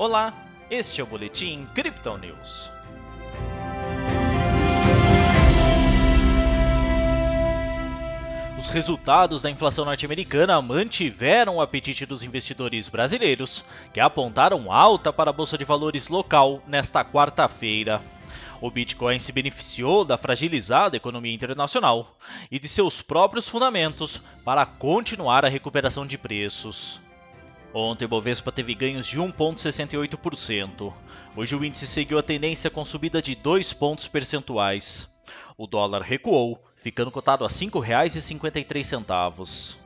Olá, este é o Boletim Crypto News. Os resultados da inflação norte-americana mantiveram o apetite dos investidores brasileiros, que apontaram alta para a bolsa de valores local nesta quarta-feira. O Bitcoin se beneficiou da fragilizada economia internacional e de seus próprios fundamentos para continuar a recuperação de preços. Ontem o Bovespa teve ganhos de 1,68%. Hoje o índice seguiu a tendência com subida de 2 pontos percentuais. O dólar recuou, ficando cotado a R$ 5,53.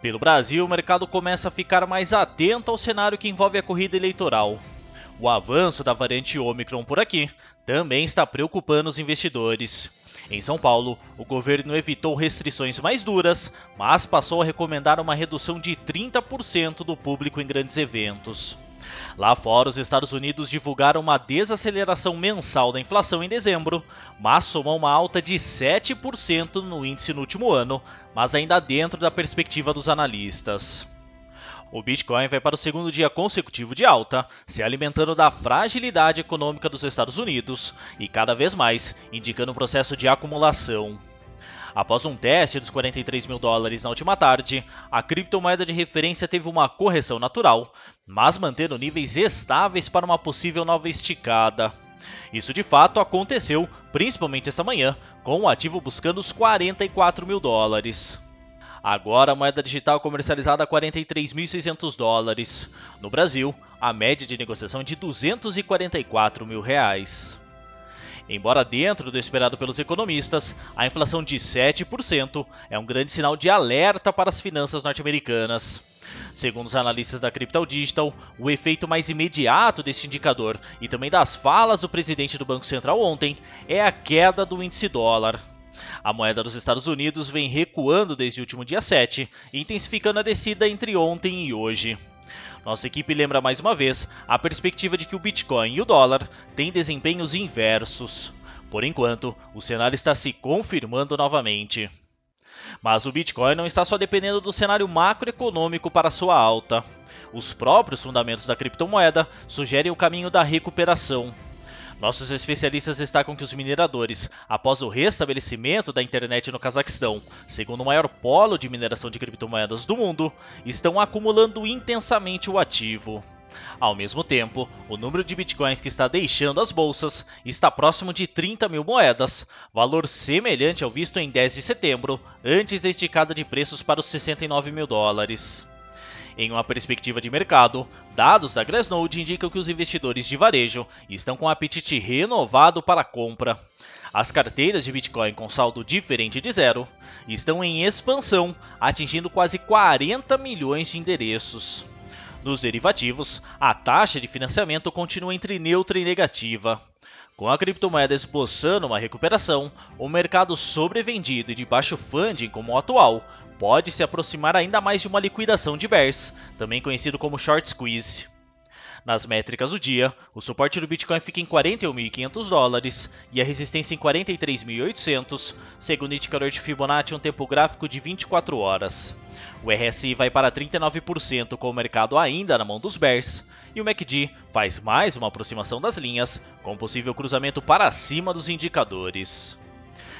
Pelo Brasil, o mercado começa a ficar mais atento ao cenário que envolve a corrida eleitoral. O avanço da variante Omicron por aqui também está preocupando os investidores. Em São Paulo, o governo evitou restrições mais duras, mas passou a recomendar uma redução de 30% do público em grandes eventos. Lá fora, os Estados Unidos divulgaram uma desaceleração mensal da inflação em dezembro, mas somou uma alta de 7% no índice no último ano, mas ainda dentro da perspectiva dos analistas. O Bitcoin vai para o segundo dia consecutivo de alta, se alimentando da fragilidade econômica dos Estados Unidos e cada vez mais indicando um processo de acumulação. Após um teste dos 43 mil dólares na última tarde, a criptomoeda de referência teve uma correção natural, mas mantendo níveis estáveis para uma possível nova esticada. Isso de fato aconteceu, principalmente essa manhã, com o ativo buscando os 44 mil dólares. Agora a moeda digital comercializada a 43.600 dólares. No Brasil, a média de negociação é de 244 mil reais. Embora dentro do esperado pelos economistas, a inflação de 7% é um grande sinal de alerta para as finanças norte-americanas. Segundo os analistas da Crypto Digital, o efeito mais imediato deste indicador e também das falas do presidente do Banco Central ontem é a queda do índice dólar. A moeda dos Estados Unidos vem recuando desde o último dia 7, intensificando a descida entre ontem e hoje. Nossa equipe lembra mais uma vez a perspectiva de que o Bitcoin e o dólar têm desempenhos inversos. Por enquanto, o cenário está se confirmando novamente. Mas o Bitcoin não está só dependendo do cenário macroeconômico para sua alta. Os próprios fundamentos da criptomoeda sugerem o caminho da recuperação. Nossos especialistas destacam que os mineradores, após o restabelecimento da internet no Cazaquistão, segundo o maior polo de mineração de criptomoedas do mundo, estão acumulando intensamente o ativo. Ao mesmo tempo, o número de bitcoins que está deixando as bolsas está próximo de 30 mil moedas, valor semelhante ao visto em 10 de setembro, antes da esticada de preços para os 69 mil dólares. Em uma perspectiva de mercado, dados da Glassnode indicam que os investidores de varejo estão com um apetite renovado para a compra. As carteiras de Bitcoin com saldo diferente de zero estão em expansão, atingindo quase 40 milhões de endereços. Nos derivativos, a taxa de financiamento continua entre neutra e negativa. Com a criptomoeda esboçando uma recuperação, o mercado sobrevendido e de baixo funding como o atual pode se aproximar ainda mais de uma liquidação de bears, também conhecido como short squeeze. Nas métricas do dia, o suporte do Bitcoin fica em 41.500 dólares e a resistência em 43.800, segundo o indicador de Fibonacci um tempo gráfico de 24 horas. O RSI vai para 39% com o mercado ainda na mão dos bears, e o MACD faz mais uma aproximação das linhas, com possível cruzamento para cima dos indicadores.